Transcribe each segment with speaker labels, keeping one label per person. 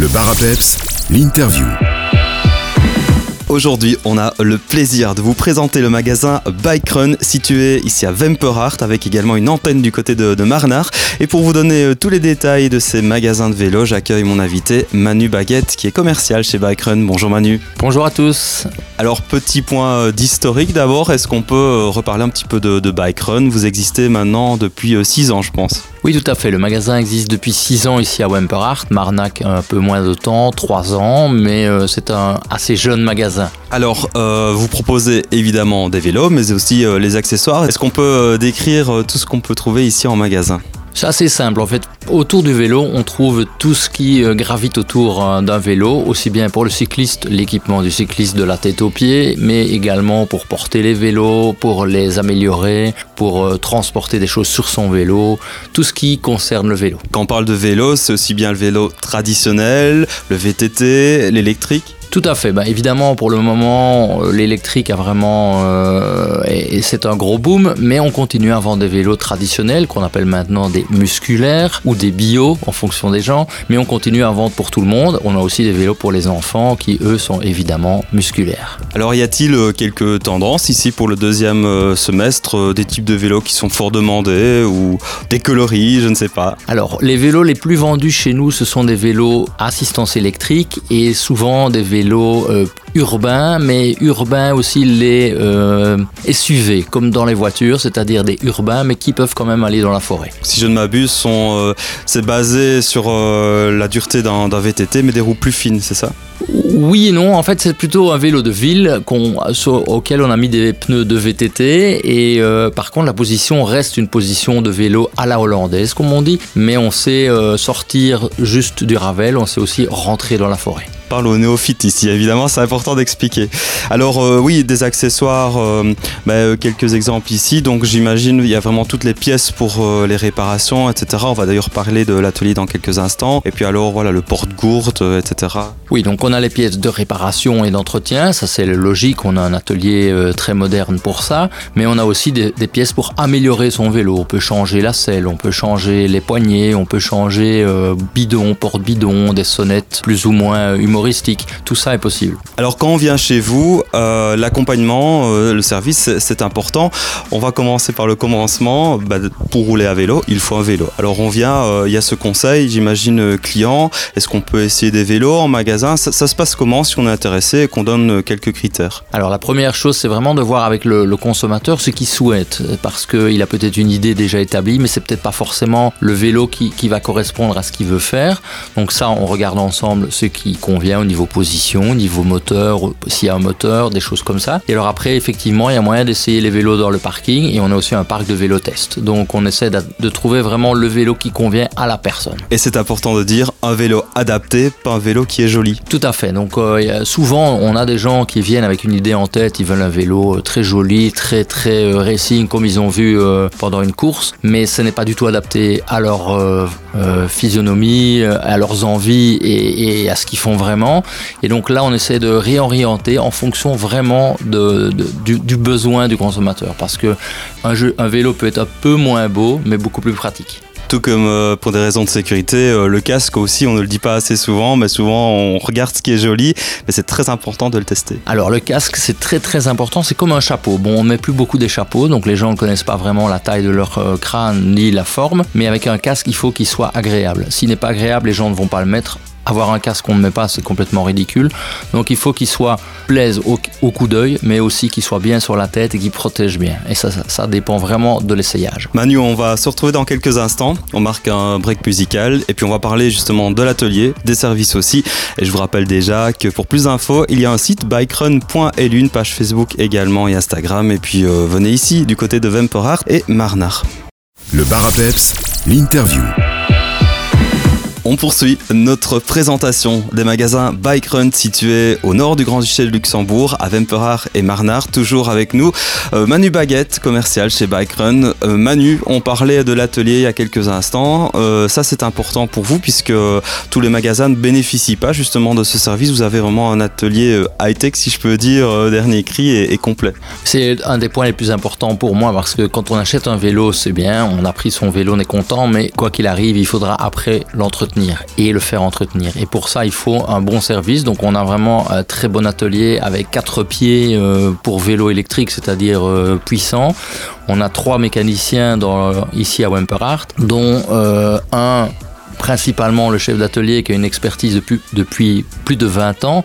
Speaker 1: Le bar à peps, l'interview.
Speaker 2: Aujourd'hui, on a le plaisir de vous présenter le magasin Bike Run situé ici à Wemperhart avec également une antenne du côté de, de Marnard. Et pour vous donner euh, tous les détails de ces magasins de vélo, j'accueille mon invité Manu Baguette qui est commercial chez Bike Run. Bonjour Manu.
Speaker 3: Bonjour à tous.
Speaker 2: Alors petit point euh, d'historique d'abord, est-ce qu'on peut euh, reparler un petit peu de, de Bike Run? Vous existez maintenant depuis 6 ans je pense.
Speaker 3: Oui, tout à fait. Le magasin existe depuis 6 ans ici à Wemperhart. Marnac, un peu moins de temps, 3 ans, mais euh, c'est un assez jeune magasin.
Speaker 2: Alors, euh, vous proposez évidemment des vélos, mais aussi euh, les accessoires. Est-ce qu'on peut décrire tout ce qu'on peut trouver ici en magasin?
Speaker 3: C'est assez simple. En fait, autour du vélo, on trouve tout ce qui euh, gravite autour euh, d'un vélo, aussi bien pour le cycliste, l'équipement du cycliste de la tête aux pieds, mais également pour porter les vélos, pour les améliorer, pour euh, transporter des choses sur son vélo, tout ce qui concerne le vélo.
Speaker 2: Quand on parle de vélo, c'est aussi bien le vélo traditionnel, le VTT, l'électrique
Speaker 3: Tout à fait. Bah, évidemment, pour le moment, euh, l'électrique a vraiment. euh, et et c'est un gros boom, mais on continue à vendre des vélos traditionnels qu'on appelle maintenant des musculaires ou des bio en fonction des gens, mais on continue à vendre pour tout le monde. On a aussi des vélos pour les enfants qui, eux, sont évidemment musculaires.
Speaker 2: Alors, y a-t-il euh, quelques tendances ici pour le deuxième euh, semestre euh, Des types de vélos qui sont fort demandés ou des coloris, je ne sais pas.
Speaker 3: Alors, les vélos les plus vendus chez nous, ce sont des vélos assistance électrique et souvent des vélos euh, urbains, mais urbains aussi les euh, SUV, comme dans les voitures, c'est-à-dire des urbains, mais qui peuvent quand même aller dans la forêt.
Speaker 2: Si je ne m'abuse, euh, c'est basé sur la dureté d'un d'un VTT, mais des roues plus fines, c'est ça?
Speaker 3: Oui et non, en fait c'est plutôt un vélo de ville auquel on a mis des pneus de VTT et euh, par contre la position reste une position de vélo à la hollandaise comme on dit, mais on sait euh, sortir juste du ravel, on sait aussi rentrer dans la forêt.
Speaker 2: Parle aux néophytes ici, évidemment, c'est important d'expliquer. Alors euh, oui, des accessoires, euh, bah, euh, quelques exemples ici. Donc j'imagine il y a vraiment toutes les pièces pour euh, les réparations, etc. On va d'ailleurs parler de l'atelier dans quelques instants. Et puis alors voilà le porte-gourde, etc.
Speaker 3: Oui, donc on a les pièces de réparation et d'entretien, ça c'est logique, on a un atelier très moderne pour ça, mais on a aussi des, pièces pour améliorer son vélo. On peut changer la selle, on peut changer les poignées, on peut changer bidon, porte-bidon, des sonnettes plus ou moins euh, tout ça est possible.
Speaker 2: Alors quand on vient chez vous, euh, l'accompagnement, euh, le service, c'est- important. On va commencer par le commencement. Bah, pour rouler à vélo, il faut un vélo. Alors on vient, euh, il y a ce conseil, j'imagine, client. Est-ce qu'on peut essayer des vélos en magasin? Ça, ça se passe comment si on est intéressé et qu'on donne quelques critères?
Speaker 3: Alors la première chose, c'est vraiment de voir avec le, le consommateur ce qu'il souhaite, parce qu'il a peut-être une idée déjà établie, mais c'est peut-être pas forcément le vélo qui, qui va correspondre à ce qu'il veut faire. Donc ça, on regarde ensemble ce qui convient au niveau position, au niveau moteur, s'il y a un moteur, des choses comme ça. Et alors après, effectivement, il y a moyen d'essayer les vélos dans le parking, et on a aussi un parc de vélo test. Donc on essaie de, trouver vraiment le vélo qui convient à la personne.
Speaker 2: Et c'est important de dire un vélo adapté, pas un vélo qui est joli.
Speaker 3: Tout à fait. Donc euh, souvent, on a des gens qui viennent avec une idée en tête, ils veulent un vélo euh, très joli, très très euh, racing comme ils ont vu euh, pendant une course, mais ce n'est pas du tout adapté à leur euh, physionomie, euh, à leurs envies et, et à ce qu'ils font vraiment. Et donc là, on essaie de réorienter en fonction vraiment de, de- du, du besoin du consommateur, parce que un, jeu- un vélo peut être un peu moins beau, mais beaucoup plus pratique.
Speaker 2: Tout comme euh, pour des raisons de sécurité, euh, le casque aussi, on ne le dit pas assez souvent, mais souvent on regarde ce qui est joli, mais c'est très important de le tester.
Speaker 3: Alors le casque c'est très très important, c'est comme un chapeau. Bon on met plus beaucoup des chapeaux, donc les gens ne connaissent pas vraiment la taille de leur euh, crâne ni la forme, mais avec un casque il faut qu'il soit agréable. S'il n'est pas agréable les gens ne vont pas le mettre. Avoir un casque qu'on ne met pas c'est complètement ridicule. Donc il faut qu'il soit plaise au, au coup d'œil, mais aussi qu'il soit bien sur la tête et qu'il protège bien. Et ça, ça, ça dépend vraiment de l'essayage.
Speaker 2: Manu, on va se retrouver dans quelques instants. On marque un break musical et puis on va parler justement de l'atelier, des services aussi. Et je vous rappelle déjà que pour plus d'infos, il y a un site bikerun.lu, une page Facebook également et Instagram. Et puis euh, venez ici du côté de Wemperhart et Marnard.
Speaker 1: Le bar à peps, l'interview.
Speaker 2: On poursuit notre présentation des magasins Bike Run situés au nord du Grand-Duché de Luxembourg, à Wemperhart et Marnard. Toujours avec nous, euh, Manu Baguette, commercial chez Bike Run. Euh, Manu, on parlait de l'atelier il y a quelques instants. Euh, ça, c'est important pour vous puisque tous les magasins ne bénéficient pas justement de ce service. Vous avez vraiment un atelier high-tech, si je peux dire, dernier cri et, et complet.
Speaker 3: C'est un des points les plus importants pour moi parce que quand on achète un vélo, c'est bien, on a pris son vélo, on est content, mais quoi qu'il arrive, il faudra après l'entretenir et le faire entretenir. Et pour ça, il faut un bon service. Donc on a vraiment un très bon atelier avec quatre pieds euh, pour vélo électrique, c'est-à-dire euh, puissant. On a trois mécaniciens dans, ici à Wemperhart, dont euh, un principalement le chef d'atelier qui a une expertise depuis, plus de 20 ans.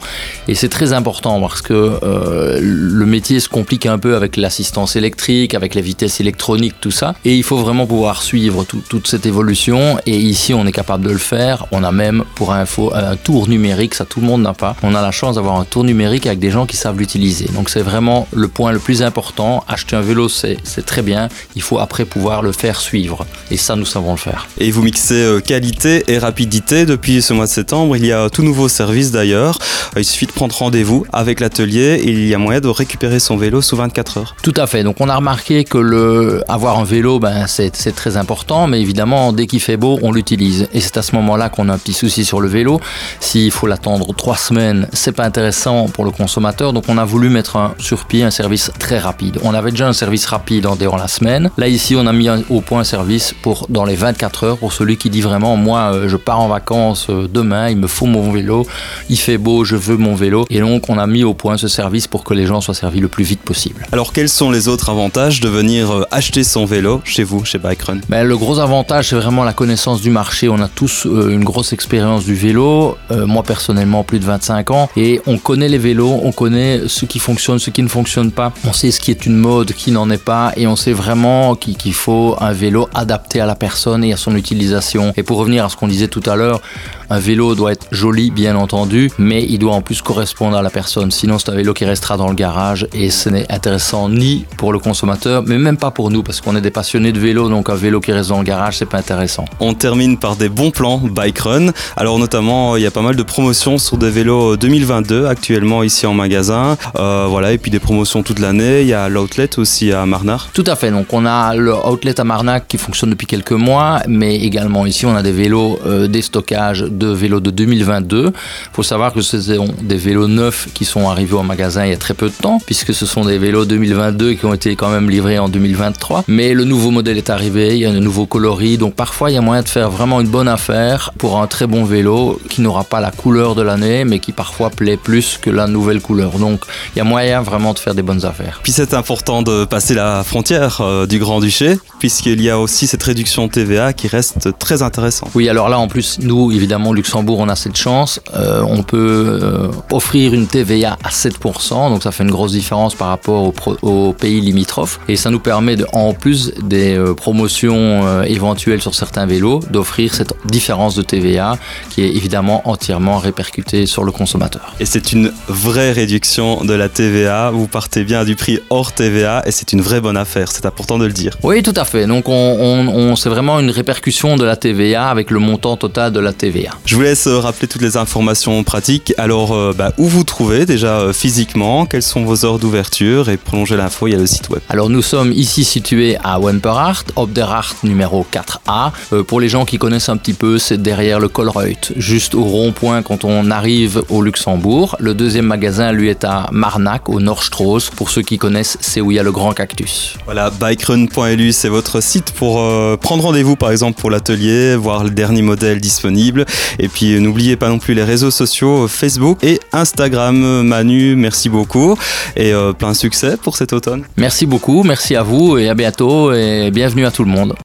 Speaker 3: Et c'est très important parce que euh, le métier se complique un peu avec l'assistance électrique, avec les vitesses électroniques, tout ça. Et il faut vraiment pouvoir suivre toute cette évolution. Et ici, on est capable de le faire. On a même, pour info, un tour numérique. Ça, tout le monde n'a pas. On a la chance d'avoir un tour numérique avec des gens qui savent l'utiliser. Donc c'est vraiment le point le plus important. Acheter un vélo, c'est très bien. Il faut après pouvoir le faire suivre. Et ça, nous savons le faire.
Speaker 2: Et vous mixez euh, qualité et rapidité. Depuis ce mois de septembre, il y a tout nouveau service d'ailleurs. Il suffit de prendre rendez-vous avec l'atelier il y a moyen de récupérer son vélo sous 24 heures.
Speaker 3: Tout à fait. Donc on a remarqué que le avoir un vélo, ben, c'est très important, mais évidemment, dès qu'il fait beau, on l'utilise. Et c'est à ce moment-là qu'on a un petit souci sur le vélo. S'il faut l'attendre trois semaines, c'est pas intéressant pour le consommateur. Donc on a voulu mettre sur pied un service très rapide. On avait déjà un service rapide en dehors la semaine. Là ici, on a mis au point un service pour dans les 24 heures pour celui qui dit vraiment moi euh, je pars en vacances euh, demain, il me faut mon vélo, il fait beau, je veux mon vélo. Et donc, on a mis au point ce service pour que les gens soient servis le plus vite possible.
Speaker 2: Alors, quels sont les autres avantages de venir euh, acheter son vélo chez vous, chez Bikerun
Speaker 3: ben, Le gros avantage, c'est vraiment la connaissance du marché. On a tous une grosse expérience du vélo. moi, personnellement, plus de 25 ans. Et on connaît les vélos, on connaît ce qui fonctionne, ce qui ne fonctionne pas. On sait ce qui est une mode, qui n'en est pas. Et on sait vraiment qu'il faut un vélo adapté à la personne et à son utilisation. Et pour revenir ce qu'on disait tout à l'heure, un vélo doit être joli, bien entendu, mais il doit en plus correspondre à la personne. Sinon, c'est un vélo qui restera dans le garage et ce n'est intéressant ni pour le consommateur, mais même pas pour nous, parce qu'on est des passionnés de vélo, donc un vélo qui reste dans le garage, c'est pas intéressant.
Speaker 2: On termine par des bons plans bike run. Alors, notamment, il y a pas mal de promotions sur des vélos 2022 actuellement ici en magasin. Euh, voilà, et puis des promotions toute l'année. Il y a l'outlet aussi à Marnard.
Speaker 3: Tout à fait. Donc, on a le outlet à Marnac qui fonctionne depuis quelques mois, mais également ici, on a des vélos euh, des stockages de vélos de 2022. Il faut savoir que ce sont des vélos neufs qui sont arrivés au magasin il y a très peu de temps, puisque ce sont des vélos 2022 qui ont été quand même livrés en 2023. Mais le nouveau modèle est arrivé, il y a un nouveau coloris, donc parfois il y a moyen de faire vraiment une bonne affaire pour un très bon vélo qui n'aura pas la couleur de l'année, mais qui parfois plaît plus que la nouvelle couleur. Donc il y a moyen vraiment de faire des bonnes affaires.
Speaker 2: Puis c'est important de passer la frontière euh, du Grand-Duché, puisqu'il y a aussi cette réduction TVA qui reste très intéressante.
Speaker 3: Oui, alors là en plus, nous évidemment, Luxembourg, on a cette chance. Euh, on peut euh, offrir une TVA à 7%, donc ça fait une grosse différence par rapport aux, pays limitrophes. Et ça nous permet, de, en plus des euh, promotions éventuelles sur certains vélos, d'offrir cette différence de TVA qui est évidemment entièrement répercutée sur le consommateur.
Speaker 2: Et c'est une vraie réduction de la TVA. Vous partez bien du prix hors TVA et c'est une vraie bonne affaire. C'est important de le dire.
Speaker 3: Oui, tout à fait. Donc on, c'est vraiment une répercussion de la TVA avec le montant total de la TVA.
Speaker 2: Je vous laisse euh, rappeler toutes les informations pratiques. Alors, euh, bah, où vous trouvez déjà euh, physiquement Quelles sont vos heures d'ouverture Et prolonger l'info, il y a le site web.
Speaker 3: Alors, nous sommes ici situés à Wemperhart, Obderhart numéro 4A. pour les gens qui connaissent un petit peu, c'est derrière le Colruyt, juste au rond-point quand on arrive au Luxembourg. Le deuxième magasin, lui, est à Marnac, au Nordstrauss. Pour ceux qui connaissent, c'est où il y a le grand cactus.
Speaker 2: Voilà, bikerun.lu, c'est votre site pour prendre rendez-vous, par exemple, pour l'atelier, voir le dernier modèle disponible. Et puis n'oubliez pas non plus les réseaux sociaux Facebook et Instagram. Manu, merci beaucoup et euh, plein succès pour cet automne.
Speaker 3: Merci beaucoup, merci à vous et à bientôt et bienvenue à tout le monde.